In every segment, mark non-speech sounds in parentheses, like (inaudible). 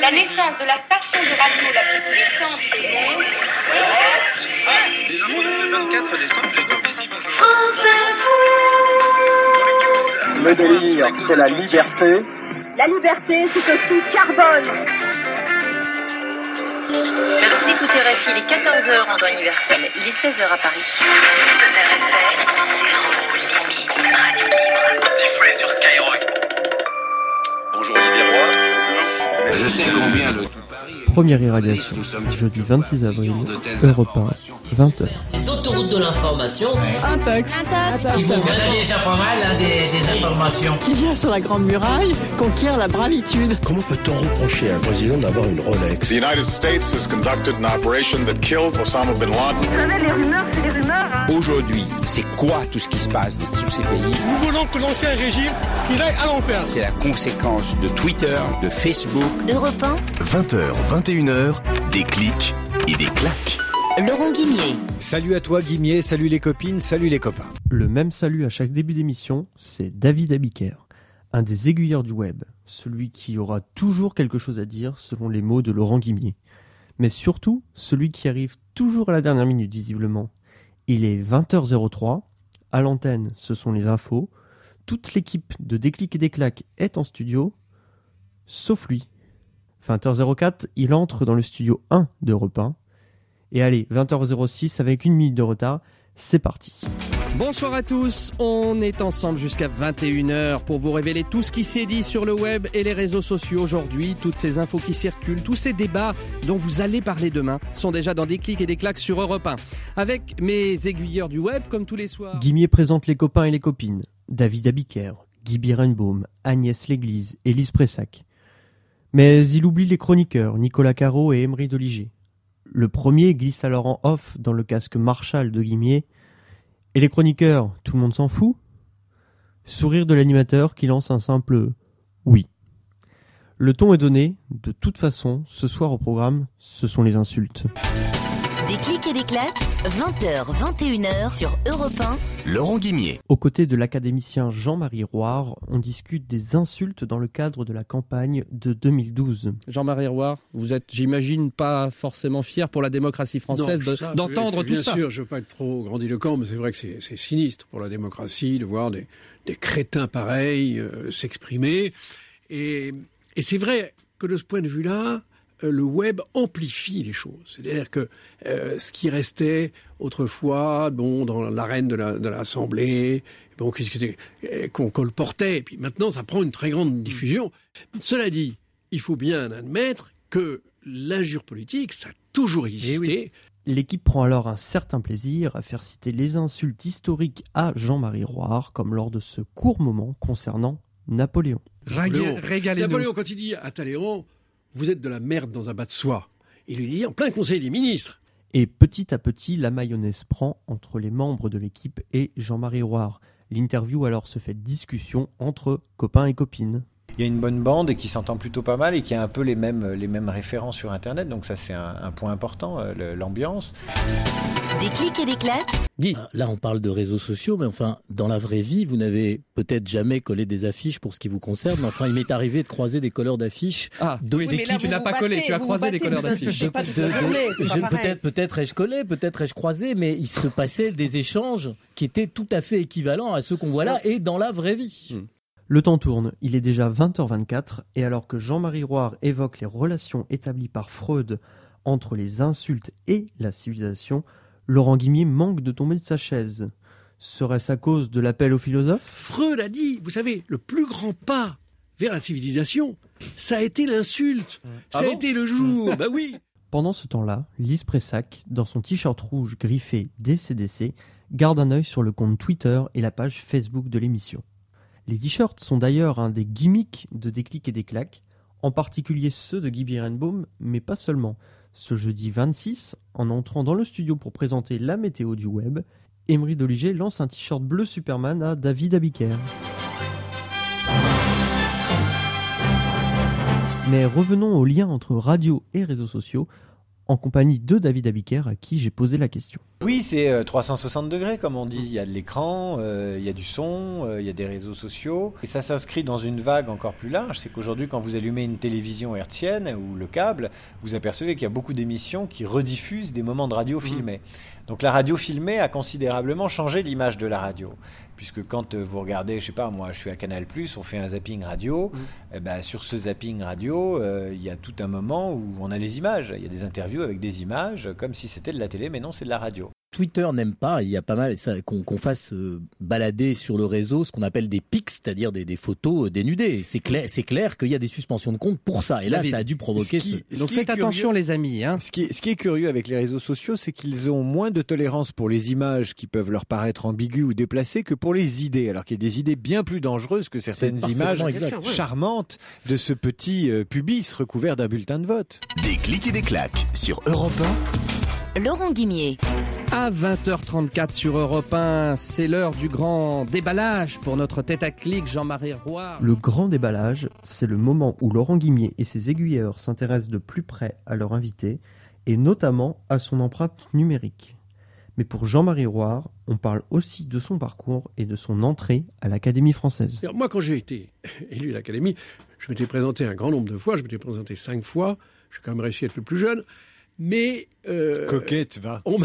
La naissance de la station de radio la plus puissante du monde. Les infos de ce 24 décembre, j'ai ici, bonjour. Le délire, c'est la liberté. La liberté, c'est aussi carbone. D'écouter RFI, il est 14h en temps universel, il est 16h à Paris. Diffusé sur Skyrock. Bonjour Olivier Roy. Je sais le tout Paris Première irradiation, jeudi 26 avril, Europe 1, 20h. Les autoroutes de l'information. Un texte. Il y en a déjà pas mal, hein, des, des informations. Qui vient sur la Grande Muraille conquérir la bravitude. Comment peut-on reprocher à un président d'avoir une Rolex? The United States has conducted an operation that killed Osama bin Laden. Vous savez, les rumeurs, c'est des rumeurs. Hein. Aujourd'hui, c'est quoi tout ce qui se passe dans tous ces pays? Nous voulons que l'ancien régime, il aille à l'enfer. C'est la conséquence de Twitter, de Facebook. Europe 1, 20h, 21h, des clics et des claques. Laurent Guimier. Salut à toi Guimier, salut les copines, salut les copains. Le même salut à chaque début d'émission, c'est David Abiker, un des aiguilleurs du web, celui qui aura toujours quelque chose à dire selon les mots de Laurent Guimier. Mais surtout, celui qui arrive toujours à la dernière minute visiblement. Il est 20h03, à l'antenne ce sont les infos, toute l'équipe de Déclic et des claques est en studio, sauf lui. 20h04, il entre dans le studio 1 d'Europe 1. Et allez, 20h06 avec une minute de retard, c'est parti. Bonsoir à tous, on est ensemble jusqu'à 21h pour vous révéler tout ce qui s'est dit sur le web et les réseaux sociaux aujourd'hui, toutes ces infos qui circulent, tous ces débats dont vous allez parler demain sont déjà dans des clics et des claques sur Europe 1. Avec mes aiguilleurs du web comme tous les soirs. Guimier présente les copains et les copines. David Abiker, Guy Birenbaum, Agnès Léglise, Élise Pressac. Mais il oublie les chroniqueurs, Nicolas Caro et Emery Doliger. Le premier glisse alors en off dans le casque Marshall de Guimier. Et les chroniqueurs, tout le monde s'en fout Sourire de l'animateur qui lance un simple oui. Le ton est donné, de toute façon, ce soir au programme, ce sont les insultes. Des clics et des claques, 20h, 21h sur Europe 1. Laurent Guimier. Aux côtés de l'académicien Jean-Marie Roire, on discute des insultes dans le cadre de la campagne de 2012. Jean-Marie Roire, vous êtes, j'imagine, pas forcément fier pour la démocratie française de- d'entendre bien tout ça. sûr, je veux pas être trop grandiloquent, mais c'est vrai que c'est c'est sinistre pour la démocratie de voir des, des crétins pareils euh, s'exprimer. Et, et c'est vrai que de ce point de vue-là, euh, le web amplifie les choses. C'est-à-dire que euh, ce qui restait autrefois, bon, dans l'arène de la- l'Assemblée, bon, qu'est-ce que c'était, euh, qu'on colportait, et puis maintenant ça prend une très grande diffusion. Cela dit, il faut bien admettre que l'injure politique, ça a toujours existé. L'équipe prend alors un certain plaisir à faire citer les insultes historiques à Jean-Marie Roire, comme lors de ce court moment concernant Napoléon. Napoléon. Napoléon, quand il dit à Talleyrand, vous êtes de la merde dans un bas de soie, il lui dit en plein conseil des ministres. Et petit à petit, la mayonnaise prend entre les membres de l'équipe et Jean-Marie Roire. L'interview alors se fait discussion entre copains et copines. Il y a une bonne bande et qui s'entend plutôt pas mal et qui a un peu les mêmes, les mêmes références sur Internet, donc ça c'est un, un point important, euh, l'ambiance. Des clics et des claques, Guy, là on parle de réseaux sociaux, mais enfin, dans la vraie vie, vous n'avez peut-être jamais collé des affiches pour ce qui vous concerne. mais Enfin, il m'est arrivé de croiser des colleurs d'affiches. Ah, de, oui, des clips, tu n'as pas collé, tu as croisé des colleurs d'affiches. peut-être peut-être ai-je collé, peut-être ai-je croisé, mais il se passait des échanges qui étaient tout à fait équivalents à ceux qu'on voit là et dans la vraie vie. Le temps tourne, il est déjà 20h24, et alors que Jean-Marie Roire évoque les relations établies par Freud entre les insultes et la civilisation, Laurent Guimier manque de tomber de sa chaise. Serait-ce à cause de l'appel aux philosophes? Freud a dit, vous savez, le plus grand pas vers la civilisation, ça a été l'insulte, ça Ah a bon été le jour, (laughs) bah oui. Pendant ce temps-là, Lise Pressac, dans son t-shirt rouge griffé DCDC, garde un œil sur le compte Twitter et la page Facebook de l'émission. Les t-shirts sont d'ailleurs un des gimmicks de Déclic et des claques, en particulier ceux de Guy Birenbaum, mais pas seulement. Ce jeudi 26, en entrant dans le studio pour présenter la météo du web, Emery Doliger lance un t-shirt bleu Superman à David Abiker. Mais revenons au lien entre radio et réseaux sociaux. En compagnie de David Abiker à qui j'ai posé la question. Oui, c'est euh, 360 degrés, comme on dit. Il y a de l'écran, euh, il y a du son, euh, il y a des réseaux sociaux. Et ça s'inscrit dans une vague encore plus large. C'est qu'aujourd'hui, quand vous allumez une télévision hertzienne ou le câble, vous apercevez qu'il y a beaucoup d'émissions qui rediffusent des moments de radio filmés. Donc la radio filmée a considérablement changé l'image de la radio. Puisque quand euh, vous regardez, je sais pas, moi je suis à Canal+, on fait un zapping radio, ben, sur ce zapping radio, euh, il y a tout un moment où on a les images. Il y a des interviews avec des images, comme si c'était de la télé, mais non, c'est de la radio. Twitter n'aime pas, il y a pas mal ça, qu'on fasse euh, balader sur le réseau ce qu'on appelle des pics, c'est-à-dire des, des photos euh, dénudées. C'est clair, c'est clair qu'il y a des suspensions de compte pour ça. Et là, David, ça a dû provoquer. ce qui- ce- ce Donc faites attention les amis. Hein. Ce qui, est, ce qui est curieux avec les réseaux sociaux, c'est qu'ils ont moins de tolérance pour les images qui peuvent leur paraître ambiguës ou déplacées que pour les idées, alors qu'il y a des idées bien plus dangereuses que certaines images exact. charmantes de ce petit euh, pubis recouvert d'un bulletin de vote. Des clics et des claques sur Europe Laurent Guimier. À 20h34 sur Europe 1, c'est l'heure du grand déballage pour notre tête à clic Jean-Marie Roy. Le grand déballage, c'est le moment où Laurent Guimier et ses aiguilleurs s'intéressent de plus près à leur invité et notamment à son empreinte numérique. Mais pour Jean-Marie Roire, on parle aussi de son parcours et de son entrée à l'Académie française. Alors, moi, quand j'ai été (laughs) élu à l'Académie, je m'étais présenté un grand nombre de fois, je m'étais présenté cinq fois, j'ai quand même réussi à être le plus jeune, mais... euh, Coquette, va. on (laughs)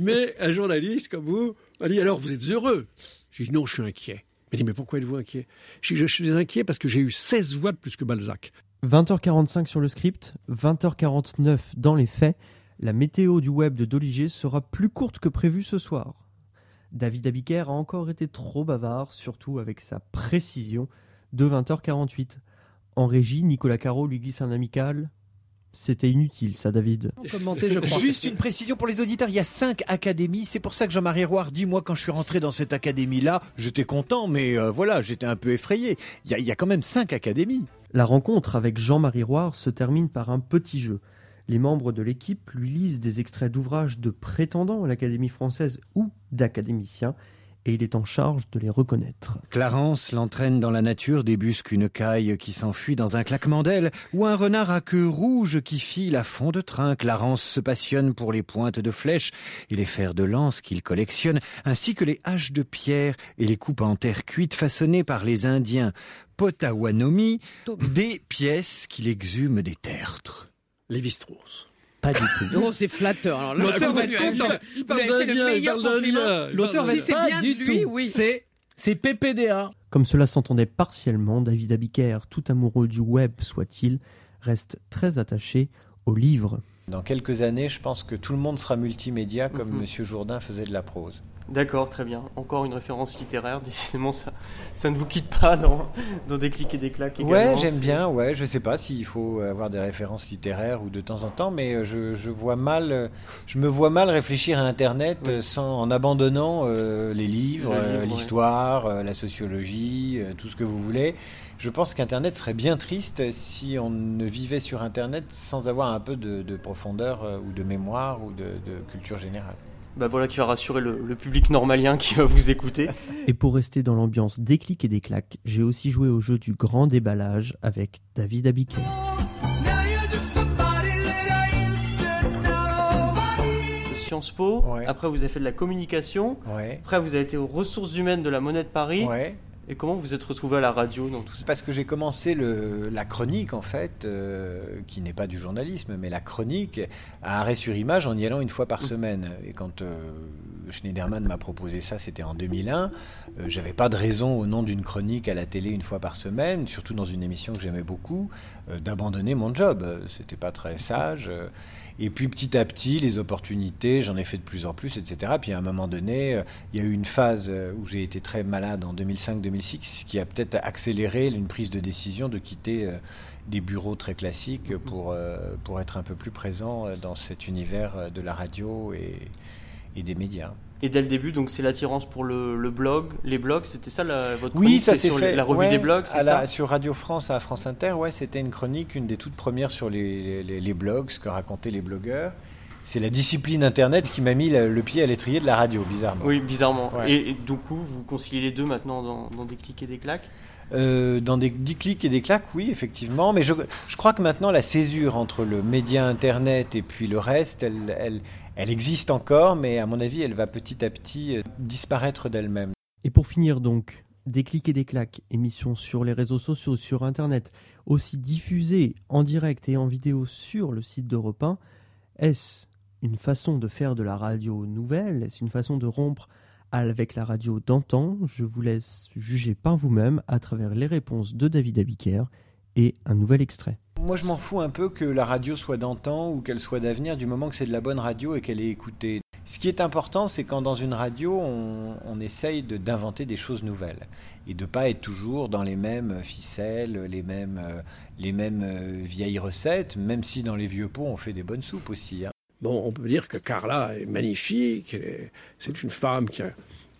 mais un journaliste comme vous m'a dit, alors vous êtes heureux J'ai dit, non, je suis inquiet. Il m'a dit, mais pourquoi êtes-vous inquiet? J'ai dit, je suis inquiet parce que j'ai eu 16 voix de plus que Balzac. 20h45 sur le script, 20h49 dans les faits, la météo du web de Doliger sera plus courte que prévu ce soir. David Abiker a encore été trop bavard, surtout avec sa précision de 20h48. En régie, Nicolas Caro lui glisse un amical. C'était inutile, ça, David. Commenté, je crois. Juste une précision pour les auditeurs, il y a cinq académies, c'est pour ça que Jean-Marie Roire dit, moi quand je suis rentré dans cette académie-là, j'étais content, mais euh, voilà, j'étais un peu effrayé. Il y, a, il y a quand même cinq académies. La rencontre avec Jean-Marie Roire se termine par un petit jeu. Les membres de l'équipe lui lisent des extraits d'ouvrages de prétendants à l'Académie française ou d'académiciens, et il est en charge de les reconnaître. Clarence l'entraîne dans la nature, débusque une caille qui s'enfuit dans un claquement d'ailes, ou un renard à queue rouge qui file à fond de train. Clarence se passionne pour les pointes de flèches et les fers de lance qu'il collectionne, ainsi que les haches de pierre et les coupes en terre cuite façonnées par les Indiens Potawatomi, des pièces qu'il exhume des tertres. Lévi-Strauss. Pas du tout. Oh, c'est flatteur. L'auteur va être content. Il parle d'Indien, il d'Indien. L'auteur va Si être- c'est Pas bien du de lui, tout. oui. C'est c'est PPDA. Comme cela s'entendait partiellement, David Abiker, tout amoureux du web soit-il, reste très attaché au livre. Dans quelques années, je pense que tout le monde sera multimédia comme Mhm. Monsieur Jourdain faisait de la prose. D'accord, très bien. Encore une référence littéraire. (laughs) Décidément, ça, ça ne vous quitte pas dans, dans des clics et des claques. Ouais, j'aime bien. Ouais, je sais pas s'il faut avoir des références littéraires ou de temps en temps, mais euh, je, je vois mal, euh, je me vois mal réfléchir à Internet euh, sans en abandonnant euh, les livres, ouais. l'histoire, euh, la sociologie, euh, tout ce que vous voulez. Je pense qu'Internet serait bien triste si on ne vivait sur Internet sans avoir un peu de, de profondeur euh, ou de mémoire ou de, de culture générale. Bah voilà qui va rassurer le, le public normalien qui va vous écouter. (laughs) Et pour rester dans l'ambiance des clics et des claques, j'ai aussi joué au jeu du grand déballage avec David Abiker. Sciences Po. Après, vous avez fait de la communication. Ouais. Après, vous avez été aux ressources humaines de la Monnaie de Paris. Ouais. Et comment vous êtes retrouvé à la radio dans tout ça Parce que j'ai commencé le, la chronique, en fait, euh, qui n'est pas du journalisme, mais la chronique à arrêt sur image en y allant une fois par semaine. Et quand euh, Schneiderman m'a proposé ça, c'était en 2001. Euh, J'avais pas de raison, au nom d'une chronique à la télé une fois par semaine, surtout dans une émission que j'aimais beaucoup, d'abandonner mon job. C'était pas très sage. Et puis petit à petit, les opportunités, j'en ai fait de plus en plus, etc. Puis à un moment donné, euh, il y a eu une phase euh, où j'ai été très malade en 2005-2006, qui a peut-être accéléré une prise de décision de quitter euh, des bureaux très classiques pour, euh, pour être un peu plus présent dans cet univers de la radio et, et des médias. Et dès le début, donc c'est l'attirance pour le, le blog, les blogs, c'était ça la, votre Oui, ça s'est sur fait. la revue ouais, des blogs, à la- ça Sur Radio France à France Inter, ouais, c'était une chronique, une des toutes premières sur les, les, les blogs, ce que racontaient les blogueurs. C'est la discipline Internet qui m'a mis le, le pied à l'étrier de la radio, bizarrement. Oui, bizarrement. Ouais. Et, et du coup, vous conciliez les deux maintenant dans, dans des clics et des claques Euh, dans des, des clics et des claques, oui, effectivement. Mais je, crois que maintenant, la césure entre le média Internet et puis le reste, elle, elle, existe encore, mais à mon avis, elle va petit à petit euh, disparaître d'elle-même. Et pour finir donc, des clics et des claques, émission sur les réseaux sociaux, sur Internet, aussi diffusée en direct et en vidéo sur le site d'Europe 1, est-ce une façon de faire de la radio nouvelle? Est-ce une façon de rompre avec la radio d'antan Je vous laisse juger par vous-même à travers les réponses de David Abiker et un nouvel extrait. Moi, je m'en fous un peu que la radio soit d'antan ou qu'elle soit d'avenir, du moment que c'est de la bonne radio et qu'elle est écoutée. Ce qui est important, c'est quand dans une radio, on, essaye d'inventer des choses nouvelles et de pas être toujours dans les mêmes ficelles, les mêmes, euh, euh, vieilles recettes, même si dans les vieux pots, on fait des bonnes soupes aussi. hein. Bon, on peut dire que Carla est magnifique. C'est une femme qui a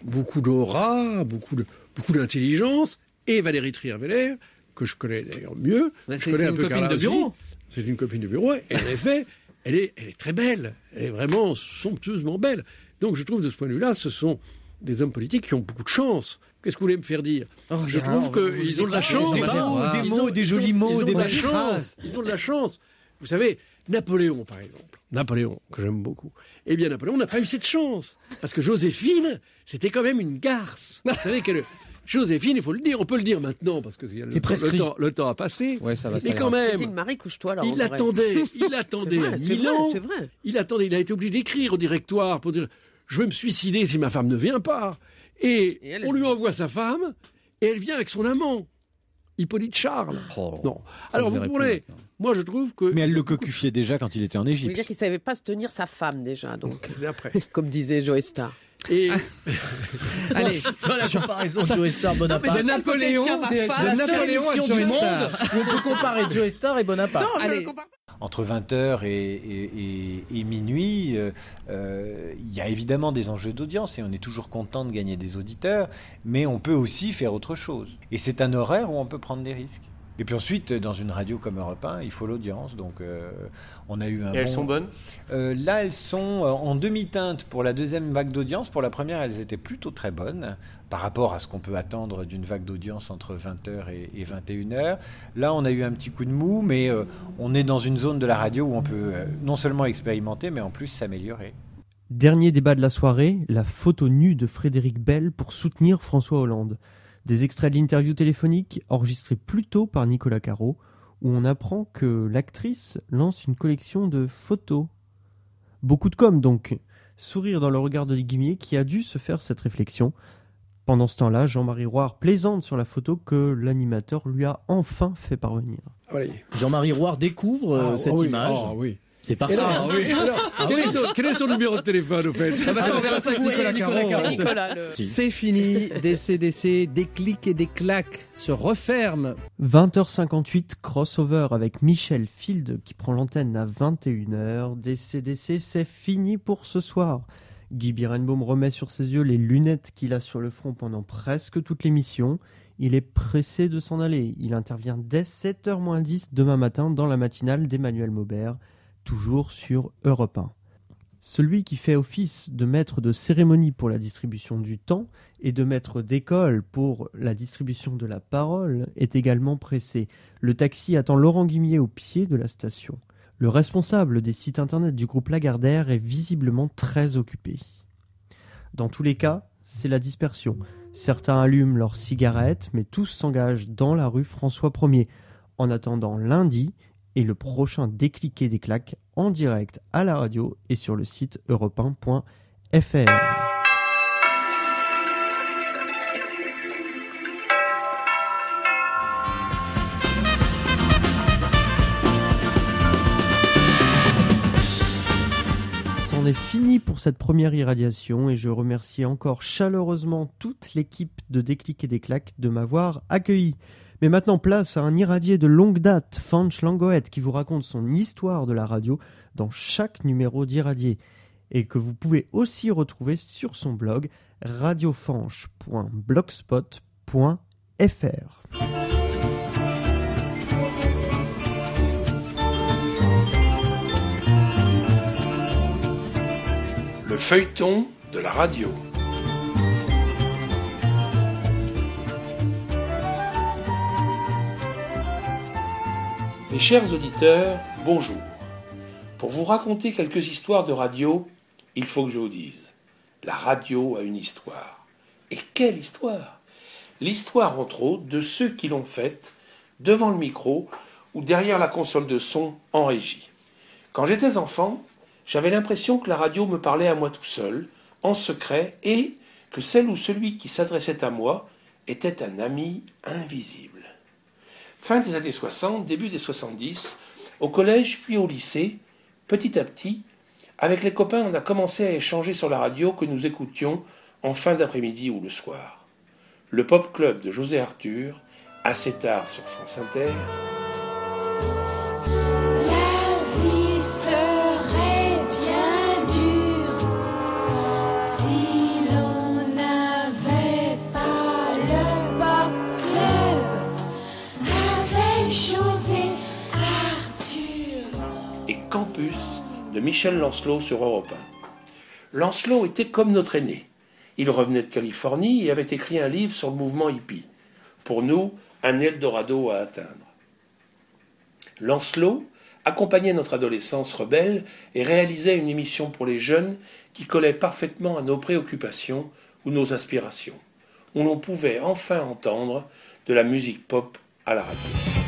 beaucoup d'aura, beaucoup de beaucoup d'intelligence. Et Valérie Trierweiler, que je connais d'ailleurs mieux, je c'est- connais un une peu copine Carla de aussi. bureau. C'est une copine de bureau. Et en (laughs) effet, elle est, elle est très belle. Elle est vraiment somptueusement belle. Donc je trouve de ce point de vue-là, ce sont des hommes politiques qui ont beaucoup de chance. Qu'est-ce que vous voulez me faire dire? Je bien, trouve qu'ils ont de la chance. des mots, des mots, des jolis mots, des belles phrases. Ils ont de la chance. Vous savez, Napoléon, par exemple. Napoléon, que j'aime beaucoup. Eh bien, Napoléon n'a pas eu cette chance. Parce que Joséphine, c'était quand même une garce. (laughs) Vous savez que Joséphine, il faut le dire, on peut le dire maintenant, parce que le, le, prescrit. temps, le temps a passé. Ouais, ça va, Mais quand même, une Marie, couche-toi là. il vrai. attendait, (laughs) il attendait C'est vrai, à c'est Milan. vrai. Il attendait, il a été obligé d'écrire au directoire pour dire Je vais me suicider si ma femme ne vient pas. Et, on lui envoie sa femme, et elle vient avec son amant, Hippolyte Charles. Oh, non. Alors vous pourrez, moi je trouve que. Mais elle le cocufiait déjà quand il était en Égypte. dire qu'il savait pas se tenir sa femme déjà, donc. (laughs) C'est après. (laughs) Comme disait Joe Star. Et (laughs) Allez, Dans la comparaison Joe Star Bonaparte. de Napoléon, c'est c'est la Napoléon du monde on peut comparer Joe Star et Bonaparte. Non, je Allez. le compare pas. Entre 20h et, et- et- et minuit, euh, euh, il y a évidemment des enjeux d'audience et on est toujours content de gagner des auditeurs, mais on peut aussi faire autre chose. Et c'est un horaire où on peut prendre des risques. Et puis ensuite, dans une radio comme Europe 1, il faut l'audience. Donc, euh, on a eu un Et elles bon- sont bonnes? Euh, Là, elles sont en demi-teinte pour la deuxième vague d'audience. Pour la première, elles étaient plutôt très bonnes par rapport à ce qu'on peut attendre d'une vague d'audience entre 20h et, et 21h. Là, on a eu un petit coup de mou, mais euh, on est dans une zone de la radio où on peut euh, non seulement expérimenter, mais en plus s'améliorer. Dernier débat de la soirée, la photo nue de Frédéric Bell pour soutenir François Hollande. Des extraits de l'interview téléphonique enregistrée plus tôt par Nicolas Caro, où on apprend que l'actrice lance une collection de photos. Beaucoup de com donc. Sourire dans le regard de Guimier qui a dû se faire cette réflexion. Pendant ce temps-là, Jean-Marie Roire plaisante sur la photo que l'animateur lui a enfin fait parvenir. Jean-Marie Roire découvre euh, Ah, cette oui, image. ah, oui. C'est parfait. alors, hein. oui, alors, quel, est son, quel est son numéro de téléphone au fait? Ah bah on verra ça avec Nicolas Nicolas. Nicolas, le... C'est fini, des CDC, des clics et des claques se referment. 20h58, crossover avec Michel Field qui prend l'antenne à 21h. DCDC, c'est fini pour ce soir. Guy Birenbaum remet sur ses yeux les lunettes qu'il a sur le front pendant presque toute l'émission. Il est pressé de s'en aller. Il intervient dès 7h moins 10 demain matin dans la matinale d'Emmanuel Maubert, toujours sur Europe 1. Celui qui fait office de maître de cérémonie pour la distribution du temps et de maître d'école pour la distribution de la parole est également pressé. Le taxi attend Laurent Guimier au pied de la station. Le responsable des sites internet du groupe Lagardère est visiblement très occupé. Dans tous les cas, c'est la dispersion. Certains allument leurs cigarettes, mais tous s'engagent dans la rue François 1er en attendant lundi et le prochain décliqué des claques en direct à la radio et sur le site europe1.fr. est fini pour cette première irradiation et je remercie encore chaleureusement toute l'équipe de Déclic et des Claques de m'avoir accueilli. Mais maintenant place à un irradié de longue date, Fanch Langoët, qui vous raconte son histoire de la radio dans chaque numéro d'irradié et que vous pouvez aussi retrouver sur son blog radiofanche.blogspot.fr. feuilleton de la radio. Mes chers auditeurs, bonjour. Pour vous raconter quelques histoires de radio, il faut que je vous dise, la radio a une histoire. Et quelle histoire? L'histoire, entre autres, de ceux qui l'ont faite devant le micro ou derrière la console de son en régie. Quand j'étais enfant, j'avais l'impression que la radio me parlait à moi tout seul, en secret, et que celle ou celui qui s'adressait à moi était un ami invisible. Fin des années 60, début des 70, au collège puis au lycée, petit à petit, avec les copains, on a commencé à échanger sur la radio que nous écoutions en fin d'après-midi ou le soir. Le Pop Club de José Arthur, assez tard sur France Inter. Michel Lancelot sur Europe 1. Lancelot était comme notre aîné. Il revenait de Californie et avait écrit un livre sur le mouvement hippie. Pour nous, un Eldorado à atteindre. Lancelot accompagnait notre adolescence rebelle et réalisait une émission pour les jeunes qui collait parfaitement à nos préoccupations ou nos aspirations, où l'on pouvait enfin entendre de la musique pop à la radio.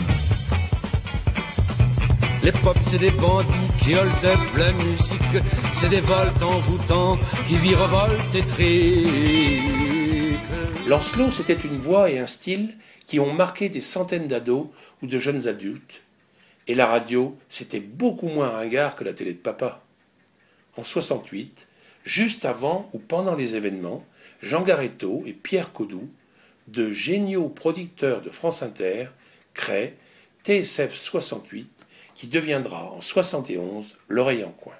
Les pop, c'est des bandits qui hold la musique. C'est des volts envoûtants qui virevoltent et. Lancelot, c'était une voix et un style qui ont marqué des centaines d'ados ou de jeunes adultes. Et la radio, c'était beaucoup moins ringard que la télé de papa. En 68, juste avant ou pendant les événements, Jean Garetto et Pierre Codou, deux géniaux producteurs de France Inter, créent TSF 68, qui deviendra en 71 l'oreille en coin.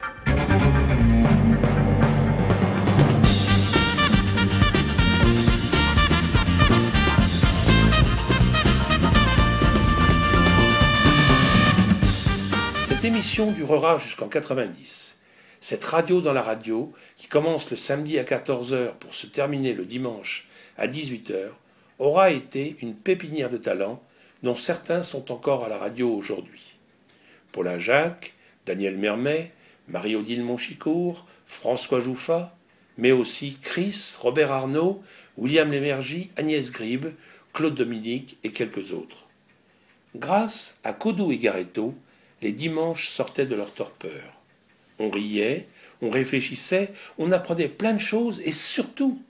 Cette émission durera jusqu'en 90. Cette radio dans la radio, qui commence le samedi à 14h pour se terminer le dimanche à 18h, aura été une pépinière de talents dont certains sont encore à la radio aujourd'hui. Paula Jacques, Daniel Mermet, Marie-Odile Monchicourt, François Jouffa, mais aussi Chris, Robert Arnaud, William Lémergie, Agnès Gribe, Claude Dominique et quelques autres. Grâce à Codou et Garetto, les dimanches sortaient de leur torpeur. On riait, on réfléchissait, on apprenait plein de choses et surtout,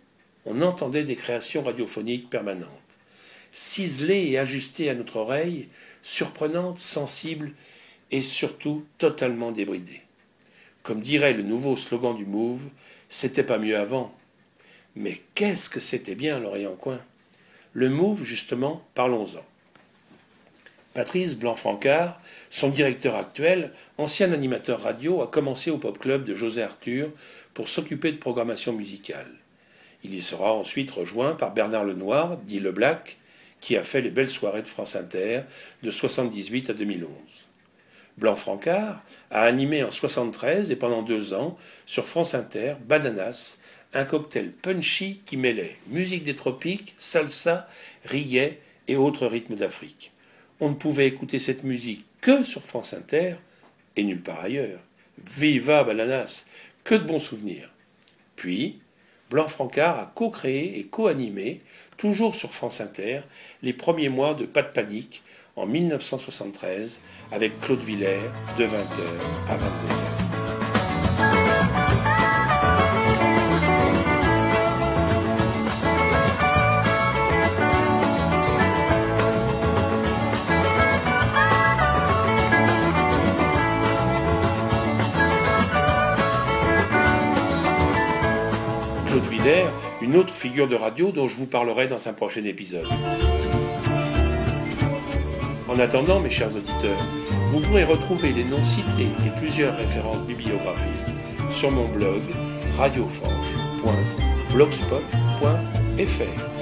on entendait des créations radiophoniques permanentes, ciselées et ajustées à notre oreille, surprenantes, sensibles et surtout totalement débridées. Comme dirait le nouveau slogan du Move, c'était pas mieux avant. Mais qu'est-ce que c'était bien l'Orient Coin Le Move, justement, parlons-en. Patrice Blanc-Francard, son directeur actuel, ancien animateur radio, a commencé au Pop Club de José Arthur pour s'occuper de programmation musicale. Il y sera ensuite rejoint par Bernard Lenoir, dit Le Black, qui a fait les belles soirées de France Inter de 78 à 2011. Blanc-Francard a animé en 73 et pendant deux ans sur France Inter Bananas, un cocktail punchy qui mêlait musique des tropiques, salsa, reggae et autres rythmes d'Afrique. On ne pouvait écouter cette musique que sur France Inter et nulle part ailleurs. Viva Bananas Que de bons souvenirs Puis, Blanc-Francard a co-créé et co-animé, toujours sur France Inter, les premiers mois de Pas de panique en 1973 avec Claude Villers de 20h à 22h. Claude Villers, une autre figure de radio dont je vous parlerai dans un prochain épisode. En attendant, mes chers auditeurs, vous pourrez retrouver les noms cités et plusieurs références bibliographiques sur mon blog radioforge.blogspot.fr.